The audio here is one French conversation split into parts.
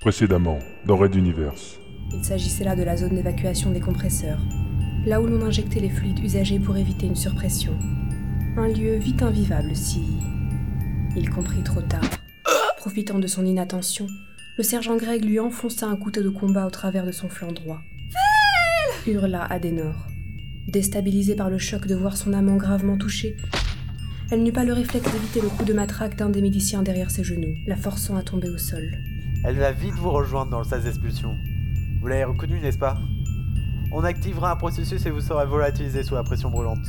Précédemment, dans Red Universe. Il s'agissait là de la zone d'évacuation des compresseurs, là où l'on injectait les fluides usagés pour éviter une surpression. Un lieu vite invivable si. Il comprit trop tard. Profitant de son inattention, le sergent Greg lui enfonça un couteau de combat au travers de son flanc droit. Hurla Adenor. Déstabilisée par le choc de voir son amant gravement touché, elle n'eut pas le réflexe d'éviter le coup de matraque d'un des médiciens derrière ses genoux, la forçant à tomber au sol. Elle va vite vous rejoindre dans le sas d'expulsion. Vous l'avez reconnu, n'est-ce pas? On activera un processus et vous serez volatilisé sous la pression brûlante.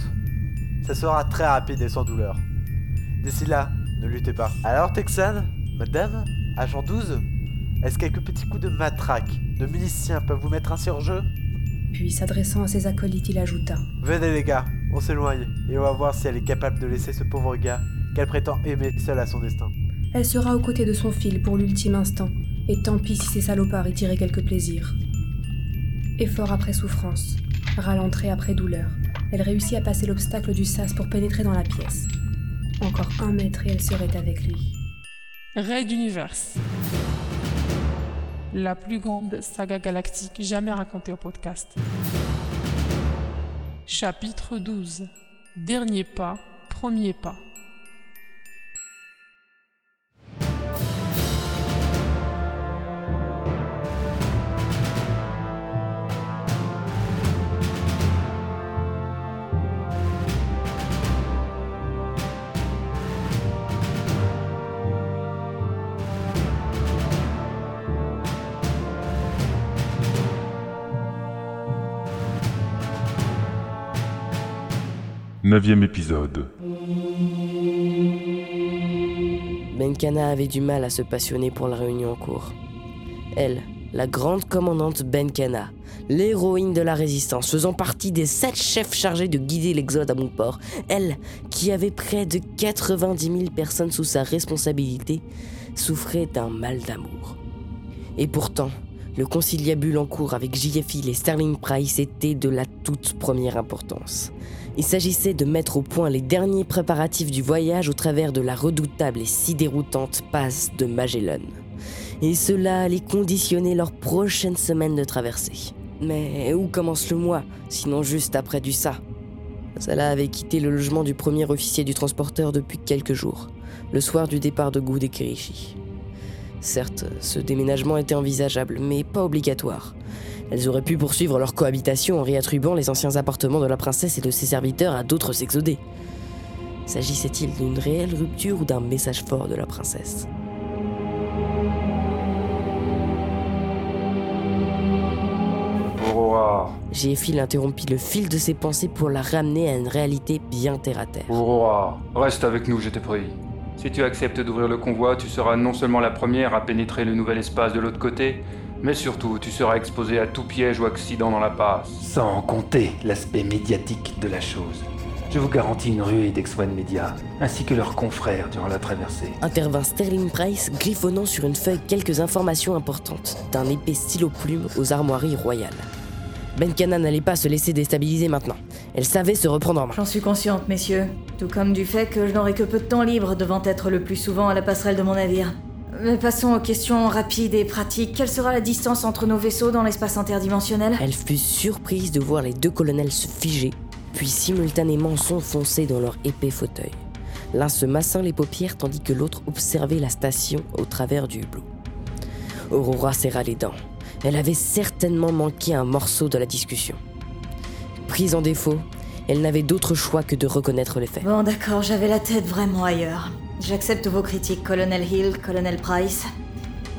Ça sera très rapide et sans douleur. D'ici là, ne luttez pas. Alors, Texan Madame Agent 12 Est-ce quelques petits coups de matraque, de miliciens peuvent vous mettre ainsi hors jeu? Puis, s'adressant à ses acolytes, il ajouta Venez les gars, on s'éloigne, et on va voir si elle est capable de laisser ce pauvre gars qu'elle prétend aimer seul à son destin. Elle sera aux côtés de son fil pour l'ultime instant, et tant pis si ces salopards y tiraient quelque plaisir. Effort après souffrance, ralentrée après douleur, elle réussit à passer l'obstacle du sas pour pénétrer dans la pièce. Encore un mètre et elle serait avec lui. Raid Universe. La plus grande saga galactique jamais racontée au podcast. Chapitre 12. Dernier pas, premier pas. Neuvième épisode. Benkana avait du mal à se passionner pour la réunion en cours. Elle, la grande commandante Benkana, l'héroïne de la résistance, faisant partie des sept chefs chargés de guider l'exode à Montport, elle, qui avait près de 90 000 personnes sous sa responsabilité, souffrait d'un mal d'amour. Et pourtant, le conciliabule en cours avec JFI et Sterling Price était de la toute première importance. Il s'agissait de mettre au point les derniers préparatifs du voyage au travers de la redoutable et si déroutante passe de Magellan. Et cela allait conditionner leur prochaine semaine de traversée. Mais où commence le mois, sinon juste après du ça? Salah avait quitté le logement du premier officier du transporteur depuis quelques jours, le soir du départ de Goud et. Certes, ce déménagement était envisageable, mais pas obligatoire. Elles auraient pu poursuivre leur cohabitation en réattribuant les anciens appartements de la princesse et de ses serviteurs à d'autres exodés. S'agissait-il d'une réelle rupture ou d'un message fort de la princesse? Aurora, Jéphil interrompit le fil de ses pensées pour la ramener à une réalité bien terre à terre. Aurora, reste avec nous, je te prie. Si tu acceptes d'ouvrir le convoi, tu seras non seulement la première à pénétrer le nouvel espace de l'autre côté, mais surtout tu seras exposé à tout piège ou accident dans la passe. Sans compter l'aspect médiatique de la chose. Je vous garantis une ruée d'Ex-One Media, ainsi que leurs confrères durant la traversée. Intervint Sterling Price, griffonnant sur une feuille quelques informations importantes, d'un épais stylo plume aux armoiries royales. Benkana n'allait pas se laisser déstabiliser maintenant. Elle savait se reprendre en main. J'en suis consciente, messieurs. Tout comme du fait que je n'aurai que peu de temps libre devant être le plus souvent à la passerelle de mon navire. Mais passons aux questions rapides et pratiques. Quelle sera la distance entre nos vaisseaux dans l'espace interdimensionnel Elle fut surprise de voir les deux colonels se figer, puis simultanément s'enfoncer dans leur épais fauteuil. L'un se massant les paupières tandis que l'autre observait la station au travers du hublot. Aurora serra les dents. Elle avait certainement manqué un morceau de la discussion. Prise en défaut, elle n'avait d'autre choix que de reconnaître les faits. Bon, d'accord, j'avais la tête vraiment ailleurs. J'accepte vos critiques, Colonel Hill, Colonel Price.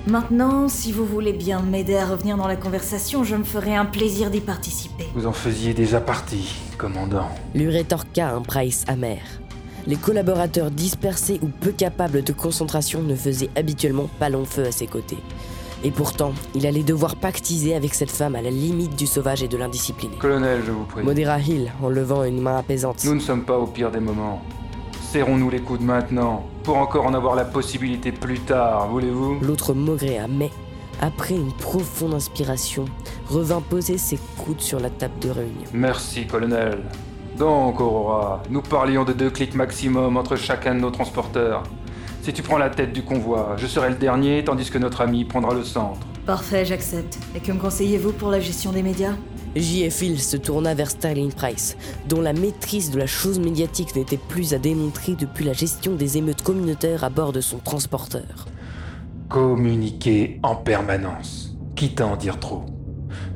Maintenant, si vous voulez bien m'aider à revenir dans la conversation, je me ferai un plaisir d'y participer. Vous en faisiez déjà partie, commandant. lui rétorqua un Price amer. Les collaborateurs dispersés ou peu capables de concentration ne faisaient habituellement pas long feu à ses côtés. Et pourtant, il allait devoir pactiser avec cette femme à la limite du sauvage et de l'indiscipliné. Colonel, je vous prie. Modéra Hill en levant une main apaisante. Nous ne sommes pas au pire des moments. Serrons-nous les coudes maintenant, pour encore en avoir la possibilité plus tard, voulez-vous? L'autre maugréa, mais, après une profonde inspiration, revint poser ses coudes sur la table de réunion. Merci, colonel. Donc, Aurora, nous parlions de deux clics maximum entre chacun de nos transporteurs. Si tu prends la tête du convoi, je serai le dernier, tandis que notre ami prendra le centre. Parfait, j'accepte. Et que me conseillez-vous pour la gestion des médias? J.F. Hill se tourna vers Sterling Price, dont la maîtrise de la chose médiatique n'était plus à démontrer depuis la gestion des émeutes communautaires à bord de son transporteur. Communiquer en permanence, quitte à en dire trop.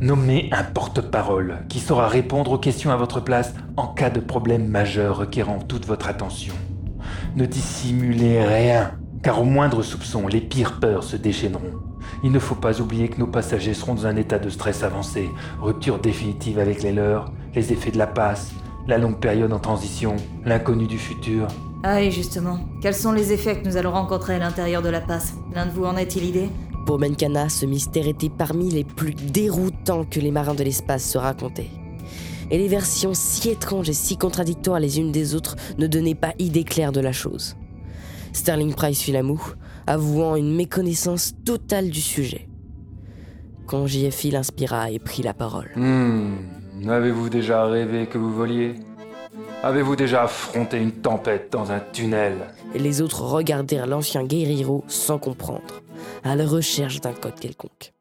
Nommez un porte-parole qui saura répondre aux questions à votre place en cas de problème majeur requérant toute votre attention. Ne dissimulez rien, car au moindre soupçon, les pires peurs se déchaîneront. Il ne faut pas oublier que nos passagers seront dans un état de stress avancé, rupture définitive avec les leurs, les effets de la passe, la longue période en transition, l'inconnu du futur. Ah oui, justement. Quels sont les effets que nous allons rencontrer à l'intérieur de la passe? L'un de vous en a-t-il idée? Pour Menkana, ce mystère était parmi les plus déroutants que les marins de l'espace se racontaient. Et les versions si étranges et si contradictoires les unes des autres ne donnaient pas idée claire de la chose. Sterling Price fit la moue, avouant une méconnaissance totale du sujet. Quand JFI l'inspira et prit la parole. Hmm, avez-vous déjà rêvé que vous voliez? Avez-vous déjà affronté une tempête dans un tunnel? Et les autres regardèrent l'ancien guerriero sans comprendre, à la recherche d'un code quelconque.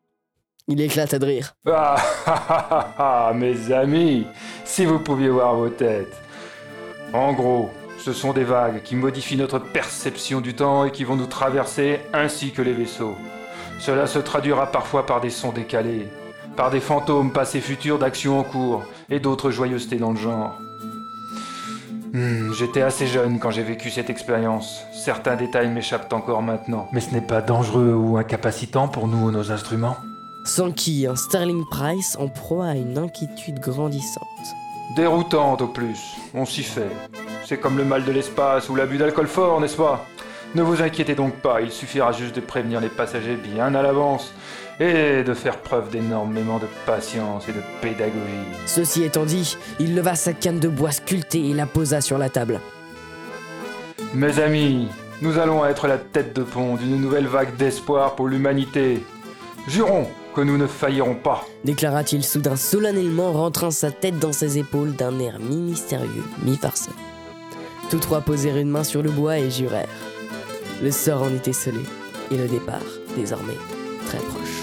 Il éclata de rire. Ah, ah, ah, ah, mes amis, si vous pouviez voir vos têtes. En gros, ce sont des vagues qui modifient notre perception du temps et qui vont nous traverser ainsi que les vaisseaux. Cela se traduira parfois par des sons décalés, par des fantômes passés futurs d'actions en cours et d'autres joyeusetés dans le genre. Hmm, J'étais assez jeune quand j'ai vécu cette expérience. Certains détails m'échappent encore maintenant. Mais ce n'est pas dangereux ou incapacitant pour nous ou nos instruments? Sans qui un Sterling Price en proie à une inquiétude grandissante. Déroutante au plus, on s'y fait. C'est comme le mal de l'espace ou l'abus d'alcool fort, n'est-ce pas? Ne vous inquiétez donc pas, il suffira juste de prévenir les passagers bien à l'avance et de faire preuve d'énormément de patience et de pédagogie. Ceci étant dit, il leva sa canne de bois sculptée et la posa sur la table. Mes amis, nous allons être la tête de pont d'une nouvelle vague d'espoir pour l'humanité. Jurons que nous ne faillirons pas. déclara-t-il soudain solennellement, rentrant sa tête dans ses épaules d'un air mi-mystérieux, mi-farceur. Tous trois posèrent une main sur le bois et jurèrent. Le sort en était scellé, et le départ, désormais, très proche.